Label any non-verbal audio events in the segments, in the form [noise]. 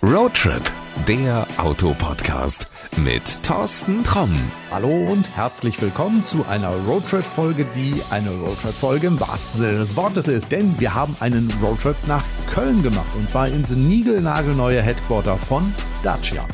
Roadtrip, der Autopodcast mit Thorsten Tromm. Hallo und herzlich willkommen zu einer Roadtrip-Folge, die eine Roadtrip-Folge im wahrsten Sinne des Wortes ist. Denn wir haben einen Roadtrip nach Köln gemacht und zwar ins niegelnagelneue Headquarter von Dacia.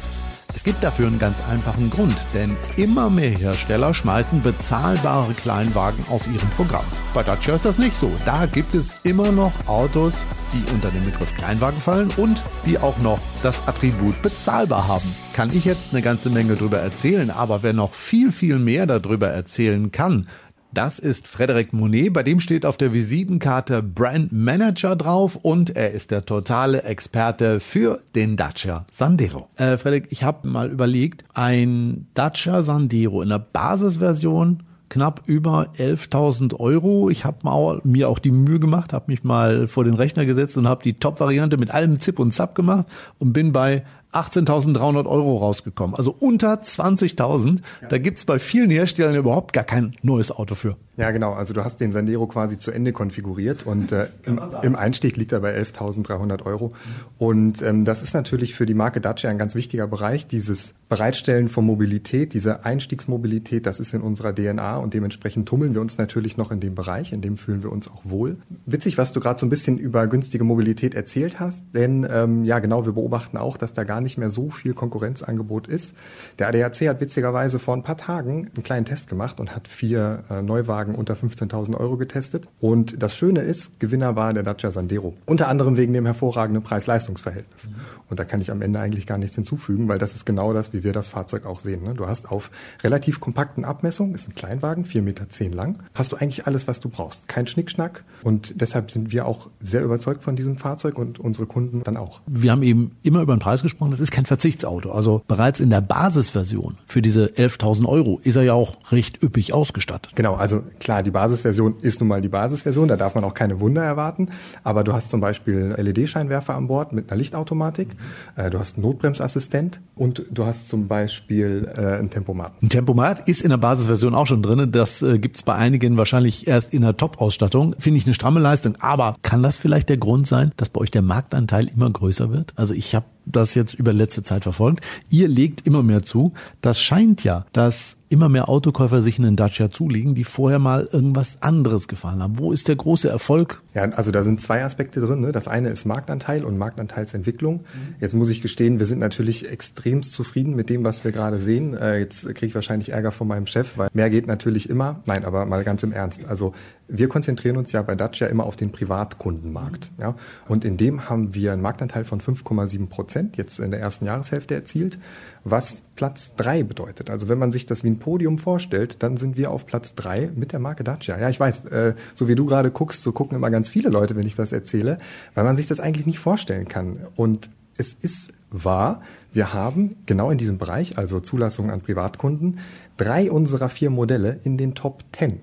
Es gibt dafür einen ganz einfachen Grund, denn immer mehr Hersteller schmeißen bezahlbare Kleinwagen aus ihrem Programm. Bei Dacia ist das nicht so. Da gibt es immer noch Autos, die unter den Begriff Kleinwagen fallen und die auch noch das Attribut bezahlbar haben. Kann ich jetzt eine ganze Menge darüber erzählen, aber wer noch viel, viel mehr darüber erzählen kann, das ist Frederik Monet. Bei dem steht auf der Visitenkarte Brand Manager drauf und er ist der totale Experte für den Dacia Sandero. Äh, Frederik, ich habe mal überlegt, ein Dacia Sandero in der Basisversion knapp über 11.000 Euro. Ich habe mir auch die Mühe gemacht, habe mich mal vor den Rechner gesetzt und habe die Top-Variante mit allem Zip und Zap gemacht und bin bei 18.300 Euro rausgekommen. Also unter 20.000. Ja. Da gibt's bei vielen Herstellern überhaupt gar kein neues Auto für. Ja, genau. Also du hast den Sandero quasi zu Ende konfiguriert und äh, [laughs] im, im, Einstieg liegt er bei 11.300 Euro. Und ähm, das ist natürlich für die Marke Dacia ein ganz wichtiger Bereich. Dieses Bereitstellen von Mobilität, diese Einstiegsmobilität, das ist in unserer DNA und dementsprechend tummeln wir uns natürlich noch in dem Bereich, in dem fühlen wir uns auch wohl. Witzig, was du gerade so ein bisschen über günstige Mobilität erzählt hast, denn ähm, ja, genau, wir beobachten auch, dass da gar nicht mehr so viel Konkurrenzangebot ist. Der ADAC hat witzigerweise vor ein paar Tagen einen kleinen Test gemacht und hat vier äh, Neuwagen unter 15.000 Euro getestet. Und das Schöne ist, Gewinner war der Dacia Sandero. Unter anderem wegen dem hervorragenden Preis-Leistungs-Verhältnis. Mhm. Und da kann ich am Ende eigentlich gar nichts hinzufügen, weil das ist genau das, wie wir das Fahrzeug auch sehen. Ne? Du hast auf relativ kompakten Abmessungen, ist ein Kleinwagen, 4,10 Meter lang, hast du eigentlich alles, was du brauchst. Kein Schnickschnack. Und deshalb sind wir auch sehr überzeugt von diesem Fahrzeug und unsere Kunden dann auch. Wir haben eben immer über den Preis gesprochen das ist kein Verzichtsauto. Also bereits in der Basisversion für diese 11.000 Euro ist er ja auch recht üppig ausgestattet. Genau, also klar, die Basisversion ist nun mal die Basisversion, da darf man auch keine Wunder erwarten. Aber du hast zum Beispiel LED-Scheinwerfer an Bord mit einer Lichtautomatik, mhm. du hast einen Notbremsassistent und du hast zum Beispiel äh, ein Tempomat. Ein Tempomat ist in der Basisversion auch schon drin. Das äh, gibt es bei einigen wahrscheinlich erst in der Top-Ausstattung. Finde ich eine stramme Leistung. Aber kann das vielleicht der Grund sein, dass bei euch der Marktanteil immer größer wird? Also ich habe das jetzt über letzte Zeit verfolgt. Ihr legt immer mehr zu. Das scheint ja, dass immer mehr Autokäufer sich einen Dacia zulegen, die vorher mal irgendwas anderes gefahren haben. Wo ist der große Erfolg? Ja, also da sind zwei Aspekte drin. Ne? Das eine ist Marktanteil und Marktanteilsentwicklung. Mhm. Jetzt muss ich gestehen, wir sind natürlich extremst zufrieden mit dem, was wir gerade sehen. Äh, jetzt kriege ich wahrscheinlich Ärger von meinem Chef, weil mehr geht natürlich immer. Nein, aber mal ganz im Ernst. Also wir konzentrieren uns ja bei Dacia immer auf den Privatkundenmarkt. Mhm. Ja? Und in dem haben wir einen Marktanteil von 5,7 Prozent jetzt in der ersten Jahreshälfte erzielt was Platz drei bedeutet. Also wenn man sich das wie ein Podium vorstellt, dann sind wir auf Platz drei mit der Marke Dacia. Ja, ich weiß, äh, so wie du gerade guckst, so gucken immer ganz viele Leute, wenn ich das erzähle, weil man sich das eigentlich nicht vorstellen kann. Und es ist wahr, wir haben genau in diesem Bereich, also Zulassung an Privatkunden, drei unserer vier Modelle in den Top Ten.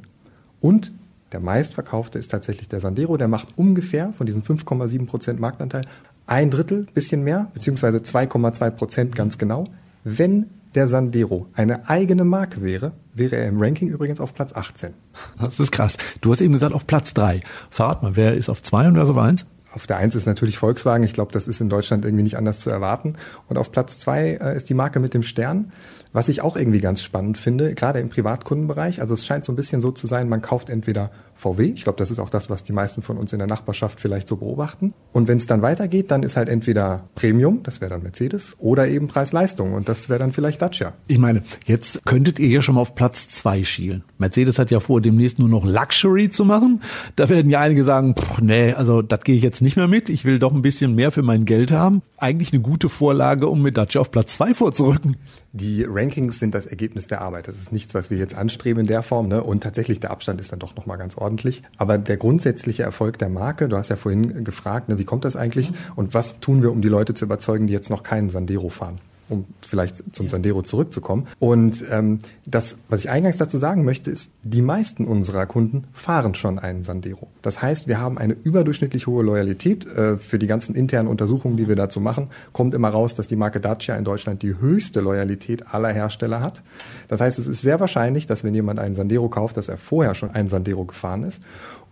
Und der meistverkaufte ist tatsächlich der Sandero, der macht ungefähr von diesem 5,7 Prozent Marktanteil ein Drittel, bisschen mehr, beziehungsweise 2,2 Prozent ganz genau. Wenn der Sandero eine eigene Marke wäre, wäre er im Ranking übrigens auf Platz 18. Das ist krass. Du hast eben gesagt auf Platz 3. Verrat mal, wer ist auf 2 und wer ist auf 1? Auf der 1 ist natürlich Volkswagen. Ich glaube, das ist in Deutschland irgendwie nicht anders zu erwarten. Und auf Platz 2 äh, ist die Marke mit dem Stern. Was ich auch irgendwie ganz spannend finde, gerade im Privatkundenbereich. Also es scheint so ein bisschen so zu sein, man kauft entweder VW. Ich glaube, das ist auch das, was die meisten von uns in der Nachbarschaft vielleicht so beobachten. Und wenn es dann weitergeht, dann ist halt entweder Premium, das wäre dann Mercedes, oder eben Preis-Leistung und das wäre dann vielleicht Dacia. Ich meine, jetzt könntet ihr ja schon mal auf Platz zwei schielen. Mercedes hat ja vor, demnächst nur noch Luxury zu machen. Da werden ja einige sagen, pff, nee, also das gehe ich jetzt nicht mehr mit. Ich will doch ein bisschen mehr für mein Geld haben. Eigentlich eine gute Vorlage, um mit Dacia auf Platz zwei vorzurücken. Die Rankings sind das Ergebnis der Arbeit. Das ist nichts, was wir jetzt anstreben in der Form. Ne? Und tatsächlich der Abstand ist dann doch nochmal ganz ordentlich ordentlich. Aber der grundsätzliche Erfolg der Marke, du hast ja vorhin gefragt, ne, wie kommt das eigentlich und was tun wir, um die Leute zu überzeugen, die jetzt noch keinen Sandero fahren? Um vielleicht zum Sandero zurückzukommen. Und ähm, das, was ich eingangs dazu sagen möchte, ist, die meisten unserer Kunden fahren schon einen Sandero. Das heißt, wir haben eine überdurchschnittlich hohe Loyalität. Äh, für die ganzen internen Untersuchungen, die wir dazu machen, kommt immer raus, dass die Marke Dacia in Deutschland die höchste Loyalität aller Hersteller hat. Das heißt, es ist sehr wahrscheinlich, dass wenn jemand einen Sandero kauft, dass er vorher schon einen Sandero gefahren ist.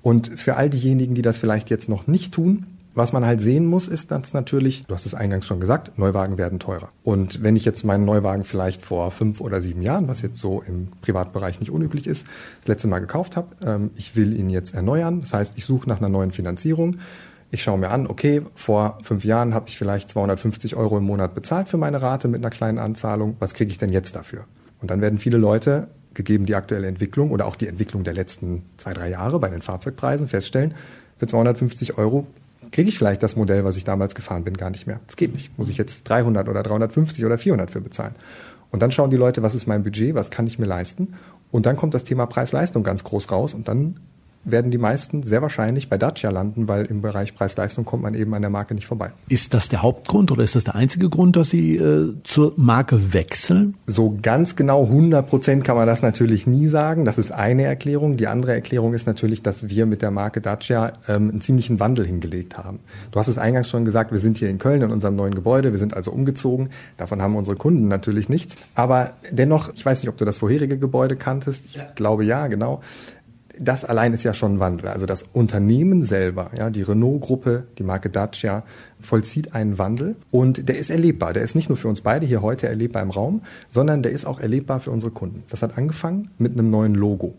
Und für all diejenigen, die das vielleicht jetzt noch nicht tun, Was man halt sehen muss, ist, dass natürlich, du hast es eingangs schon gesagt, Neuwagen werden teurer. Und wenn ich jetzt meinen Neuwagen vielleicht vor fünf oder sieben Jahren, was jetzt so im Privatbereich nicht unüblich ist, das letzte Mal gekauft habe, ähm, ich will ihn jetzt erneuern. Das heißt, ich suche nach einer neuen Finanzierung. Ich schaue mir an, okay, vor fünf Jahren habe ich vielleicht 250 Euro im Monat bezahlt für meine Rate mit einer kleinen Anzahlung. Was kriege ich denn jetzt dafür? Und dann werden viele Leute, gegeben die aktuelle Entwicklung oder auch die Entwicklung der letzten zwei, drei Jahre bei den Fahrzeugpreisen, feststellen, für 250 Euro kriege ich vielleicht das Modell, was ich damals gefahren bin, gar nicht mehr. Das geht nicht. Muss ich jetzt 300 oder 350 oder 400 für bezahlen. Und dann schauen die Leute, was ist mein Budget, was kann ich mir leisten? Und dann kommt das Thema Preis-Leistung ganz groß raus und dann werden die meisten sehr wahrscheinlich bei Dacia landen, weil im Bereich Preis-Leistung kommt man eben an der Marke nicht vorbei. Ist das der Hauptgrund oder ist das der einzige Grund, dass Sie äh, zur Marke wechseln? So ganz genau 100 Prozent kann man das natürlich nie sagen. Das ist eine Erklärung. Die andere Erklärung ist natürlich, dass wir mit der Marke Dacia ähm, einen ziemlichen Wandel hingelegt haben. Du hast es eingangs schon gesagt, wir sind hier in Köln in unserem neuen Gebäude. Wir sind also umgezogen. Davon haben unsere Kunden natürlich nichts. Aber dennoch, ich weiß nicht, ob du das vorherige Gebäude kanntest. Ich ja. glaube ja, genau das allein ist ja schon ein Wandel. Also das Unternehmen selber, ja, die Renault-Gruppe, die Marke Dacia, vollzieht einen Wandel und der ist erlebbar. Der ist nicht nur für uns beide hier heute erlebbar im Raum, sondern der ist auch erlebbar für unsere Kunden. Das hat angefangen mit einem neuen Logo.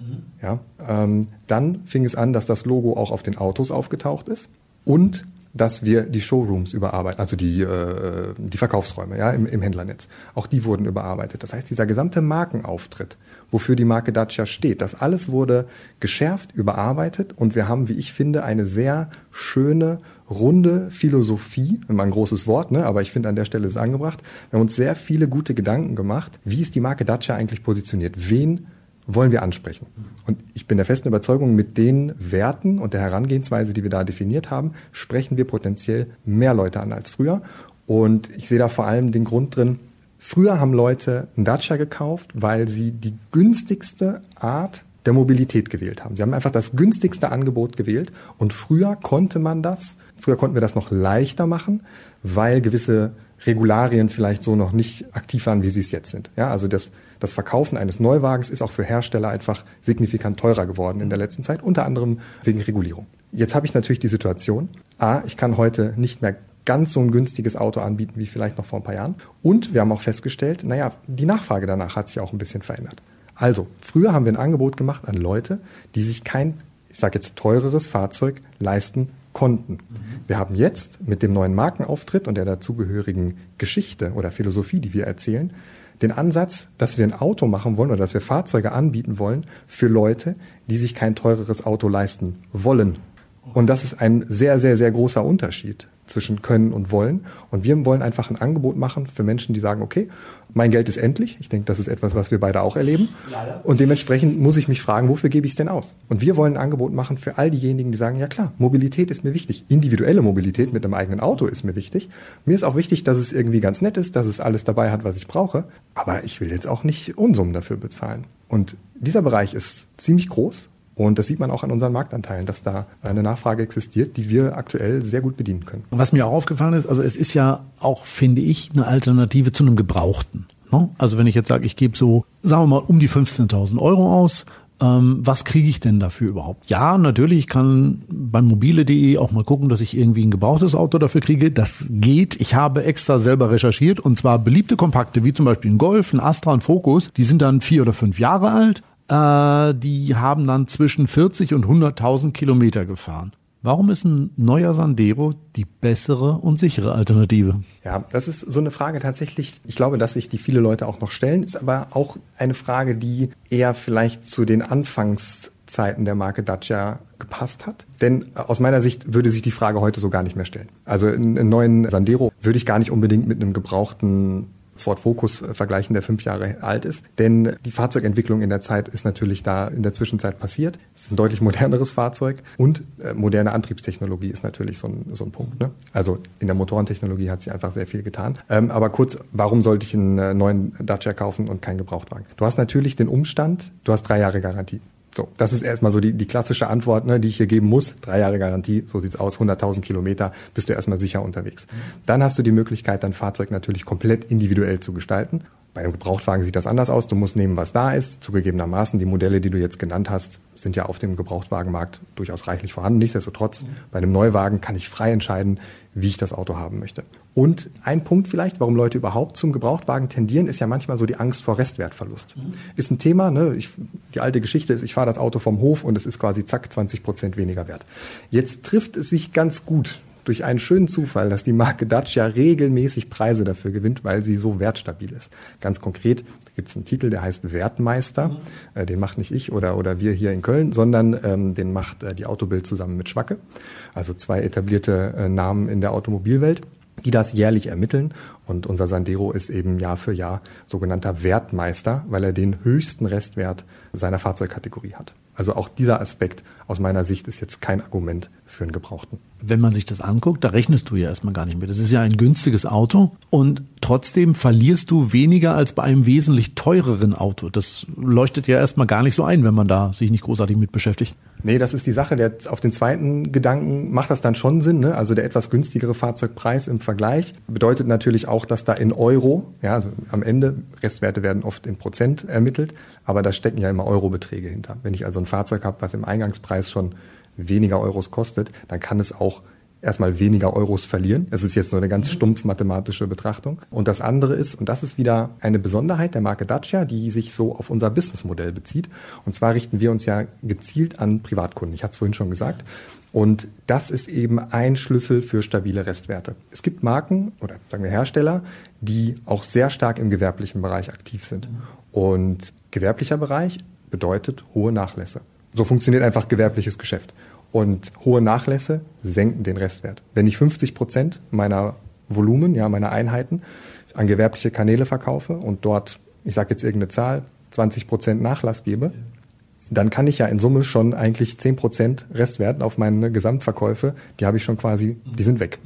Mhm. Ja, ähm, dann fing es an, dass das Logo auch auf den Autos aufgetaucht ist und dass wir die Showrooms überarbeiten, also die, äh, die Verkaufsräume ja, im, im Händlernetz. Auch die wurden überarbeitet. Das heißt, dieser gesamte Markenauftritt, wofür die Marke Dacia steht, das alles wurde geschärft, überarbeitet und wir haben, wie ich finde, eine sehr schöne, runde Philosophie, immer ein großes Wort, ne, aber ich finde an der Stelle ist es angebracht. Wir haben uns sehr viele gute Gedanken gemacht, wie ist die Marke Dacia eigentlich positioniert? Wen wollen wir ansprechen. Und ich bin der festen Überzeugung, mit den Werten und der Herangehensweise, die wir da definiert haben, sprechen wir potenziell mehr Leute an als früher. Und ich sehe da vor allem den Grund drin, früher haben Leute einen Dacia gekauft, weil sie die günstigste Art der Mobilität gewählt haben. Sie haben einfach das günstigste Angebot gewählt und früher konnte man das, früher konnten wir das noch leichter machen, weil gewisse Regularien vielleicht so noch nicht aktiv waren, wie sie es jetzt sind. Ja, also das das Verkaufen eines Neuwagens ist auch für Hersteller einfach signifikant teurer geworden in der letzten Zeit, unter anderem wegen Regulierung. Jetzt habe ich natürlich die Situation, a, ich kann heute nicht mehr ganz so ein günstiges Auto anbieten wie vielleicht noch vor ein paar Jahren. Und wir haben auch festgestellt, naja, die Nachfrage danach hat sich auch ein bisschen verändert. Also, früher haben wir ein Angebot gemacht an Leute, die sich kein, ich sage jetzt, teureres Fahrzeug leisten konnten. Mhm. Wir haben jetzt mit dem neuen Markenauftritt und der dazugehörigen Geschichte oder Philosophie, die wir erzählen, den Ansatz, dass wir ein Auto machen wollen oder dass wir Fahrzeuge anbieten wollen für Leute, die sich kein teureres Auto leisten wollen. Und das ist ein sehr, sehr, sehr großer Unterschied zwischen können und wollen. Und wir wollen einfach ein Angebot machen für Menschen, die sagen, okay, mein Geld ist endlich. Ich denke, das ist etwas, was wir beide auch erleben. Leider. Und dementsprechend muss ich mich fragen, wofür gebe ich es denn aus? Und wir wollen ein Angebot machen für all diejenigen, die sagen, ja klar, Mobilität ist mir wichtig. Individuelle Mobilität mit einem eigenen Auto ist mir wichtig. Mir ist auch wichtig, dass es irgendwie ganz nett ist, dass es alles dabei hat, was ich brauche. Aber ich will jetzt auch nicht Unsummen dafür bezahlen. Und dieser Bereich ist ziemlich groß und das sieht man auch an unseren Marktanteilen, dass da eine Nachfrage existiert, die wir aktuell sehr gut bedienen können. Was mir auch aufgefallen ist, also es ist ja auch, finde ich, eine Alternative zu einem Gebrauchten. Ne? Also wenn ich jetzt sage, ich gebe so, sagen wir mal, um die 15.000 Euro aus, ähm, was kriege ich denn dafür überhaupt? Ja, natürlich, ich kann beim mobile.de auch mal gucken, dass ich irgendwie ein gebrauchtes Auto dafür kriege. Das geht. Ich habe extra selber recherchiert und zwar beliebte Kompakte, wie zum Beispiel ein Golf, ein Astra, ein Focus, die sind dann vier oder fünf Jahre alt äh, die haben dann zwischen 40 und 100.000 Kilometer gefahren. Warum ist ein neuer Sandero die bessere und sichere Alternative? Ja, das ist so eine Frage tatsächlich. Ich glaube, dass sich die viele Leute auch noch stellen, ist aber auch eine Frage, die eher vielleicht zu den Anfangszeiten der Marke Dacia gepasst hat. Denn aus meiner Sicht würde sich die Frage heute so gar nicht mehr stellen. Also einen neuen Sandero würde ich gar nicht unbedingt mit einem gebrauchten Ford Focus vergleichen, der fünf Jahre alt ist. Denn die Fahrzeugentwicklung in der Zeit ist natürlich da in der Zwischenzeit passiert. Es ist ein deutlich moderneres Fahrzeug und äh, moderne Antriebstechnologie ist natürlich so ein, so ein Punkt. Ne? Also in der Motorentechnologie hat sich einfach sehr viel getan. Ähm, aber kurz, warum sollte ich einen äh, neuen Dacia kaufen und keinen Gebrauchtwagen? Du hast natürlich den Umstand, du hast drei Jahre Garantie. So, das ist erstmal so die, die klassische Antwort, ne, die ich hier geben muss. Drei Jahre Garantie, so sieht's aus, 100.000 Kilometer, bist du erstmal sicher unterwegs. Dann hast du die Möglichkeit, dein Fahrzeug natürlich komplett individuell zu gestalten. Bei einem Gebrauchtwagen sieht das anders aus. Du musst nehmen, was da ist. Zugegebenermaßen, die Modelle, die du jetzt genannt hast, sind ja auf dem Gebrauchtwagenmarkt durchaus reichlich vorhanden. Nichtsdestotrotz, bei einem Neuwagen kann ich frei entscheiden, wie ich das Auto haben möchte. Und ein Punkt vielleicht, warum Leute überhaupt zum Gebrauchtwagen tendieren, ist ja manchmal so die Angst vor Restwertverlust. Mhm. Ist ein Thema, ne? Ich, die alte Geschichte ist, ich fahre das Auto vom Hof und es ist quasi zack 20 Prozent weniger wert. Jetzt trifft es sich ganz gut durch einen schönen Zufall, dass die Marke Dacia regelmäßig Preise dafür gewinnt, weil sie so wertstabil ist. Ganz konkret gibt es einen Titel, der heißt Wertmeister. Mhm. Äh, den macht nicht ich oder, oder wir hier in Köln, sondern ähm, den macht äh, die Autobild zusammen mit Schwacke. Also zwei etablierte äh, Namen in der Automobilwelt die das jährlich ermitteln. Und unser Sandero ist eben Jahr für Jahr sogenannter Wertmeister, weil er den höchsten Restwert seiner Fahrzeugkategorie hat. Also auch dieser Aspekt aus meiner Sicht ist jetzt kein Argument für einen Gebrauchten. Wenn man sich das anguckt, da rechnest du ja erstmal gar nicht mehr. Das ist ja ein günstiges Auto und trotzdem verlierst du weniger als bei einem wesentlich teureren Auto. Das leuchtet ja erstmal gar nicht so ein, wenn man da sich nicht großartig mit beschäftigt. Nee, das ist die Sache. Der, auf den zweiten Gedanken macht das dann schon Sinn. Ne? Also der etwas günstigere Fahrzeugpreis im Vergleich bedeutet natürlich auch, dass da in Euro, ja, also am Ende, Restwerte werden oft in Prozent ermittelt, aber da stecken ja immer Eurobeträge hinter. Wenn ich also ein Fahrzeug habe, was im Eingangspreis schon weniger Euros kostet, dann kann es auch erstmal weniger Euros verlieren. Es ist jetzt nur eine ganz stumpf mathematische Betrachtung. Und das andere ist, und das ist wieder eine Besonderheit der Marke Dacia, die sich so auf unser Businessmodell bezieht. Und zwar richten wir uns ja gezielt an Privatkunden. Ich hatte es vorhin schon gesagt. Und das ist eben ein Schlüssel für stabile Restwerte. Es gibt Marken oder sagen wir Hersteller, die auch sehr stark im gewerblichen Bereich aktiv sind. Und gewerblicher Bereich bedeutet hohe Nachlässe. So funktioniert einfach gewerbliches Geschäft. Und hohe Nachlässe senken den Restwert. Wenn ich 50 Prozent meiner Volumen, ja, meiner Einheiten an gewerbliche Kanäle verkaufe und dort, ich sage jetzt irgendeine Zahl, 20 Prozent Nachlass gebe, dann kann ich ja in Summe schon eigentlich 10 Prozent Restwert auf meine Gesamtverkäufe, die habe ich schon quasi, die sind weg.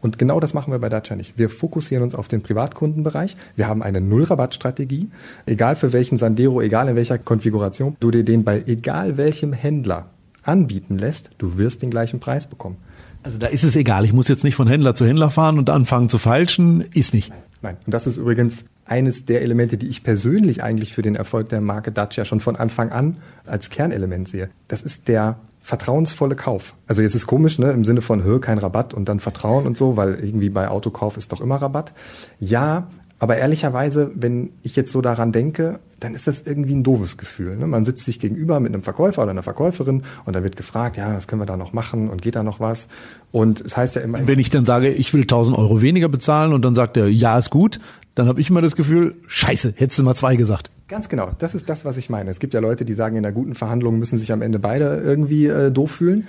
Und genau das machen wir bei Dacia nicht. Wir fokussieren uns auf den Privatkundenbereich. Wir haben eine Null-Rabatt-Strategie. Egal für welchen Sandero, egal in welcher Konfiguration, du dir den bei egal welchem Händler anbieten lässt, du wirst den gleichen Preis bekommen. Also da ist es egal. Ich muss jetzt nicht von Händler zu Händler fahren und anfangen zu falschen. Ist nicht. Nein. Und das ist übrigens eines der Elemente, die ich persönlich eigentlich für den Erfolg der Marke Dacia schon von Anfang an als Kernelement sehe. Das ist der vertrauensvolle Kauf. Also jetzt ist komisch, ne, im Sinne von, hör, kein Rabatt und dann Vertrauen und so, weil irgendwie bei Autokauf ist doch immer Rabatt. Ja, aber ehrlicherweise, wenn ich jetzt so daran denke, dann ist das irgendwie ein doofes Gefühl. Ne? Man sitzt sich gegenüber mit einem Verkäufer oder einer Verkäuferin und dann wird gefragt, ja, was können wir da noch machen und geht da noch was? Und es heißt ja immer. Wenn ich dann sage, ich will 1000 Euro weniger bezahlen und dann sagt er, ja, ist gut, dann habe ich immer das Gefühl, scheiße, hättest du mal zwei gesagt. Ganz genau, das ist das, was ich meine. Es gibt ja Leute, die sagen, in einer guten Verhandlung müssen sich am Ende beide irgendwie äh, doof fühlen.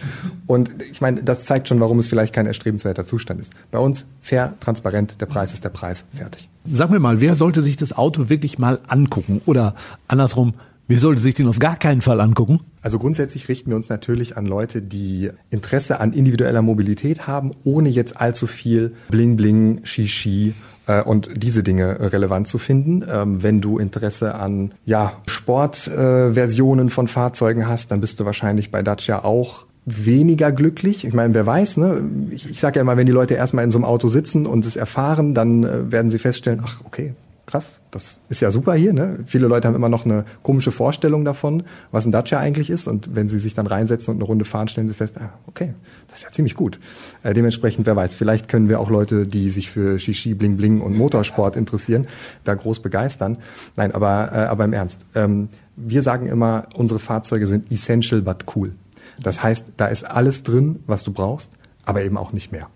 Und ich meine, das zeigt schon, warum es vielleicht kein erstrebenswerter Zustand ist. Bei uns fair, transparent, der Preis ist der Preis, fertig. Sag mir mal, wer sollte sich das Auto wirklich mal angucken? Oder andersrum, wer sollte sich den auf gar keinen Fall angucken? Also grundsätzlich richten wir uns natürlich an Leute, die Interesse an individueller Mobilität haben, ohne jetzt allzu viel Bling Bling, Shishi äh, und diese Dinge relevant zu finden. Ähm, wenn du Interesse an ja, Sportversionen äh, von Fahrzeugen hast, dann bist du wahrscheinlich bei Dacia auch weniger glücklich. Ich meine, wer weiß, ne? Ich, ich sage ja immer, wenn die Leute erstmal in so einem Auto sitzen und es erfahren, dann äh, werden sie feststellen, ach, okay, krass, das ist ja super hier. Ne? Viele Leute haben immer noch eine komische Vorstellung davon, was ein Dacia eigentlich ist. Und wenn sie sich dann reinsetzen und eine Runde fahren, stellen sie fest, ah, okay, das ist ja ziemlich gut. Äh, dementsprechend, wer weiß, vielleicht können wir auch Leute, die sich für Shishi, Bling Bling und Motorsport interessieren, da groß begeistern. Nein, aber, äh, aber im Ernst. Ähm, wir sagen immer, unsere Fahrzeuge sind essential but cool. Das heißt, da ist alles drin, was du brauchst, aber eben auch nicht mehr.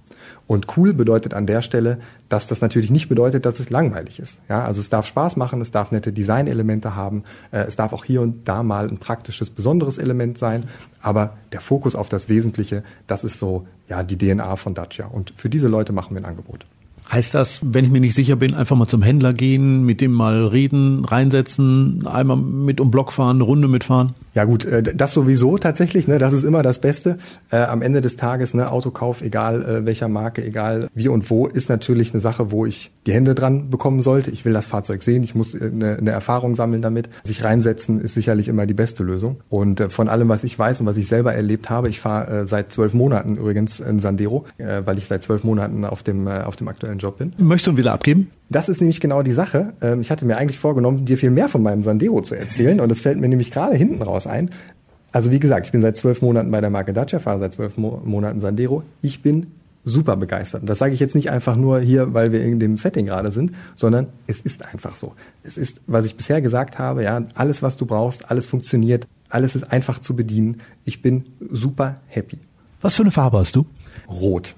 Und cool bedeutet an der Stelle, dass das natürlich nicht bedeutet, dass es langweilig ist. Ja, also es darf Spaß machen, es darf nette Designelemente haben, äh, es darf auch hier und da mal ein praktisches, besonderes Element sein, aber der Fokus auf das Wesentliche, das ist so ja die DNA von Dacia. Und für diese Leute machen wir ein Angebot. Heißt das, wenn ich mir nicht sicher bin, einfach mal zum Händler gehen, mit dem mal reden, reinsetzen, einmal mit um Block fahren, eine Runde mitfahren? Ja gut, äh, das sowieso tatsächlich, ne, das ist immer das Beste. Äh, am Ende des Tages, ne, Autokauf, egal äh, welcher Marke, egal wie und wo, ist natürlich eine Sache, wo ich die Hände dran bekommen sollte. Ich will das Fahrzeug sehen, ich muss eine, eine Erfahrung sammeln damit. Sich reinsetzen ist sicherlich immer die beste Lösung. Und äh, von allem, was ich weiß und was ich selber erlebt habe, ich fahre äh, seit zwölf Monaten übrigens in Sandero, äh, weil ich seit zwölf Monaten auf dem, äh, auf dem aktuellen Job bin. Möchtest du ihn wieder abgeben? Das ist nämlich genau die Sache. Ähm, ich hatte mir eigentlich vorgenommen, dir viel mehr von meinem Sandero zu erzählen und es fällt mir nämlich gerade hinten raus ein. Also wie gesagt, ich bin seit zwölf Monaten bei der Marke Dacia, fahre seit zwölf Mo Monaten Sandero. Ich bin super begeistert. Und das sage ich jetzt nicht einfach nur hier, weil wir in dem Setting gerade sind, sondern es ist einfach so. Es ist, was ich bisher gesagt habe, ja, alles, was du brauchst, alles funktioniert, alles ist einfach zu bedienen. Ich bin super happy. Was für eine Farbe hast du? Rot.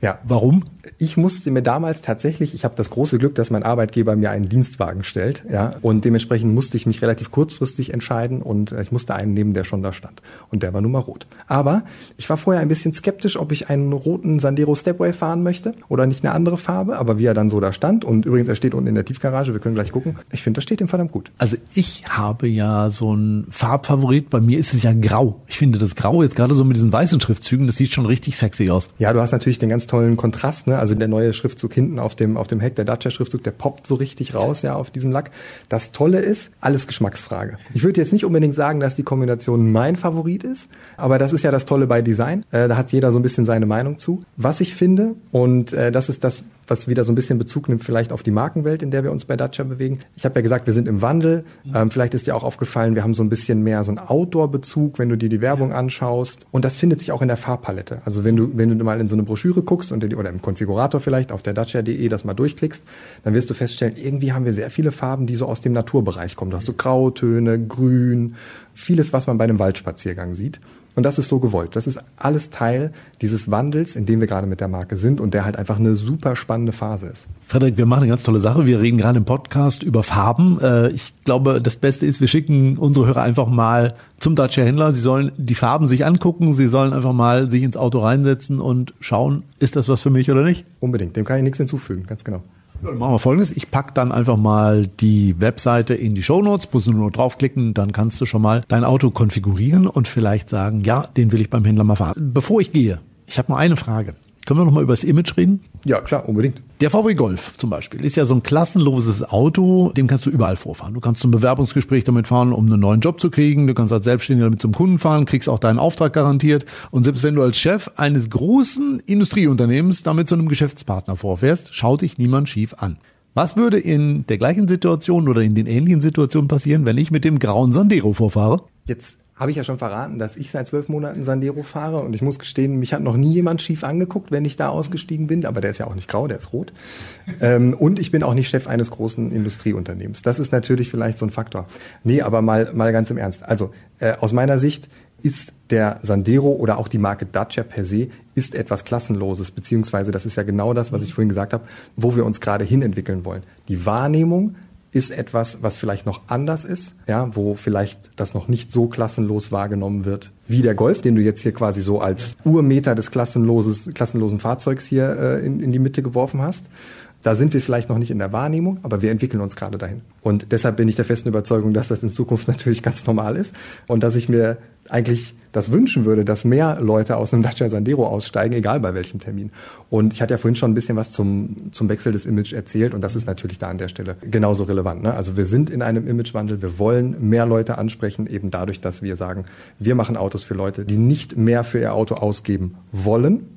Ja. Warum? Ich musste mir damals tatsächlich, ich habe das große Glück, dass mein Arbeitgeber mir einen Dienstwagen stellt, ja, und dementsprechend musste ich mich relativ kurzfristig entscheiden und äh, ich musste einen nehmen, der schon da stand. Und der war nun mal rot. Aber ich war vorher ein bisschen skeptisch, ob ich einen roten Sandero Stepway fahren möchte oder nicht eine andere Farbe, aber wie er dann so da stand und übrigens, er steht unten in der Tiefgarage, wir können gleich gucken. Ich finde, das steht ihm verdammt gut. Also ich habe ja so einen Farbfavorit, bei mir ist es ja grau. Ich finde das Grau jetzt gerade so mit diesen weißen Schriftzügen, das sieht schon richtig sexy aus. Ja, du hast natürlich den ganz tollen Kontrast, ne? Also der neue Schriftzug hinten auf dem, auf dem Heck, der Dacia-Schriftzug, der poppt so richtig raus, ja, auf diesem Lack. Das Tolle ist, alles Geschmacksfrage. Ich würde jetzt nicht unbedingt sagen, dass die Kombination mein Favorit ist, aber das ist ja das Tolle bei Design. Äh, da hat jeder so ein bisschen seine Meinung zu. Was ich finde, und äh, das ist das, was wieder so ein bisschen Bezug nimmt vielleicht auf die Markenwelt, in der wir uns bei Dacia bewegen. Ich habe ja gesagt, wir sind im Wandel. Ähm, vielleicht ist dir auch aufgefallen, wir haben so ein bisschen mehr so einen Outdoor-Bezug, wenn du dir die Werbung anschaust. Und das findet sich auch in der Farbpalette. Also wenn du, wenn du mal in so eine Broschüre guckst und oder im Konfigurator vielleicht auf der Dacia.de das mal durchklickst, dann wirst du feststellen, irgendwie haben wir sehr viele Farben, die so aus dem Naturbereich kommen. Da hast du Grautöne, Grün, vieles, was man bei einem Waldspaziergang sieht. Und das ist so gewollt. Das ist alles Teil dieses Wandels, in dem wir gerade mit der Marke sind und der halt einfach eine super spannende Phase ist. Frederik, wir machen eine ganz tolle Sache. Wir reden gerade im Podcast über Farben. Äh, ich glaube, das Beste ist, wir schicken unsere Hörer einfach mal zum Dacia-Händler. Sie sollen die Farben sich angucken. Sie sollen einfach mal sich ins Auto reinsetzen und schauen, ist das was für mich oder nicht? Unbedingt. Dem kann ich nichts hinzufügen. Ganz genau. Dann machen wir folgendes. Ich pack dann einfach mal die Webseite in die Show Notes, musst du nur draufklicken, dann kannst du schon mal dein Auto konfigurieren und vielleicht sagen, ja, den will ich beim Händler mal fahren. Bevor ich gehe, ich habe noch eine Frage. Können wir noch mal über das Image reden? Ja, klar, unbedingt. Der VW Golf zum Beispiel ist ja so ein klassenloses Auto, dem kannst du überall vorfahren. Du kannst zum Bewerbungsgespräch damit fahren, um einen neuen Job zu kriegen. Du kannst als Selbstständiger damit zum Kunden fahren, kriegst auch deinen Auftrag garantiert. Und selbst wenn du als Chef eines großen Industrieunternehmens damit zu einem Geschäftspartner vorfährst, schaut dich niemand schief an. Was würde in der gleichen Situation oder in den ähnlichen Situationen passieren, wenn ich mit dem grauen Sandero vorfahre? Jetzt habe ich ja schon verraten, dass ich seit zwölf Monaten Sandero fahre und ich muss gestehen, mich hat noch nie jemand schief angeguckt, wenn ich da ausgestiegen bin, aber der ist ja auch nicht grau, der ist rot. [laughs] ähm, und ich bin auch nicht Chef eines großen Industrieunternehmens. Das ist natürlich vielleicht so ein Faktor. Nee, aber mal, mal ganz im Ernst. Also äh, aus meiner Sicht ist der Sandero oder auch die Marke Dacia per se ist etwas Klassenloses, beziehungsweise das ist ja genau das, was ich vorhin gesagt habe, wo wir uns gerade hin entwickeln wollen. Die Wahrnehmung ist etwas, was vielleicht noch anders ist, ja, wo vielleicht das noch nicht so klassenlos wahrgenommen wird wie der Golf, den du jetzt hier quasi so als Urmeter des klassenloses, klassenlosen Fahrzeugs hier äh, in, in die Mitte geworfen hast. Da sind wir vielleicht noch nicht in der Wahrnehmung, aber wir entwickeln uns gerade dahin. Und deshalb bin ich der festen Überzeugung, dass das in Zukunft [laughs] natürlich ganz normal ist und dass ich mir eigentlich das wünschen würde, dass mehr Leute aus einem Dacia Sandero aussteigen, egal bei welchem Termin. Und ich hatte ja vorhin schon ein bisschen was zum, zum Wechsel des Image erzählt und das ist natürlich da an der Stelle genauso relevant. Ne? Also wir sind in einem Imagewandel, wir wollen mehr Leute ansprechen, eben dadurch, dass wir sagen, wir machen Autos für Leute, die nicht mehr für ihr Auto ausgeben wollen,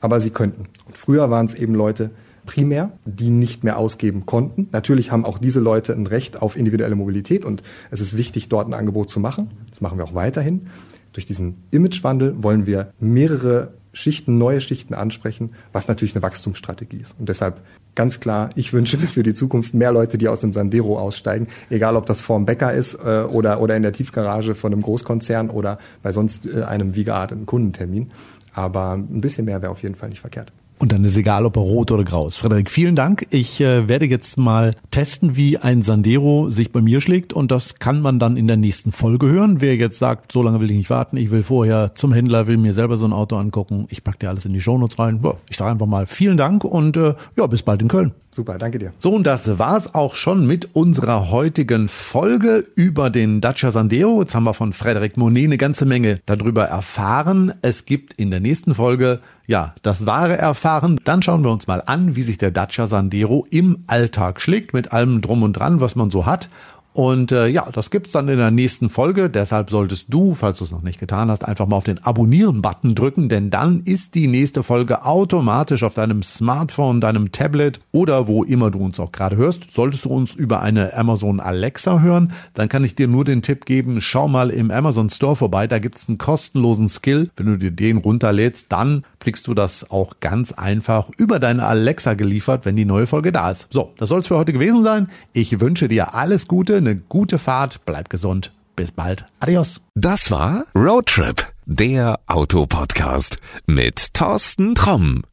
aber sie könnten. Und früher waren es eben Leute, primär, die nicht mehr ausgeben konnten. Natürlich haben auch diese Leute ein Recht auf individuelle Mobilität und es ist wichtig, dort ein Angebot zu machen. Das machen wir auch weiterhin. Durch diesen Imagewandel wollen wir mehrere Schichten, neue Schichten ansprechen, was natürlich eine Wachstumsstrategie ist. Und deshalb ganz klar, ich wünsche mir für die Zukunft mehr Leute, die aus dem Sandero aussteigen, egal ob das vorm Bäcker ist äh, oder, oder in der Tiefgarage von einem Großkonzern oder bei sonst äh, einem wie gearteten Kundentermin. Aber ein bisschen mehr wäre auf jeden Fall nicht verkehrt. Und dann ist egal, ob er rot oder grau ist. Frederik, vielen Dank. Ich äh, werde jetzt mal testen, wie ein Sandero sich bei mir schlägt und das kann man dann in der nächsten Folge hören. Wer jetzt sagt, so lange will ich nicht warten, ich will vorher zum Händler, will mir selber so ein Auto angucken, ich packe dir alles in die Shownotes rein. Ich sage einfach mal vielen Dank und äh, ja, bis bald in Köln. Super, danke dir. So, und das war's auch schon mit unserer heutigen Folge über den Dacia Sandero. Jetzt haben wir von Frederik Monet eine ganze Menge darüber erfahren. Es gibt in der nächsten Folge ja, das wahre erfahren. Dann schauen wir uns mal an, wie sich der Dacia Sandero im Alltag schlägt, mit allem drum und dran, was man so hat. Und äh, ja, das gibt's dann in der nächsten Folge. Deshalb solltest du, falls du es noch nicht getan hast, einfach mal auf den Abonnieren-Button drücken, denn dann ist die nächste Folge automatisch auf deinem Smartphone, deinem Tablet oder wo immer du uns auch gerade hörst. Solltest du uns über eine Amazon Alexa hören, dann kann ich dir nur den Tipp geben, schau mal im Amazon Store vorbei. Da gibt's einen kostenlosen Skill. Wenn du dir den runterlädst, dann kriegst du das auch ganz einfach über deine Alexa geliefert, wenn die neue Folge da ist. So, das soll es für heute gewesen sein. Ich wünsche dir alles Gute, eine gute Fahrt, bleib gesund. Bis bald. Adios. Das war Roadtrip, der Autopodcast mit Thorsten Tromm.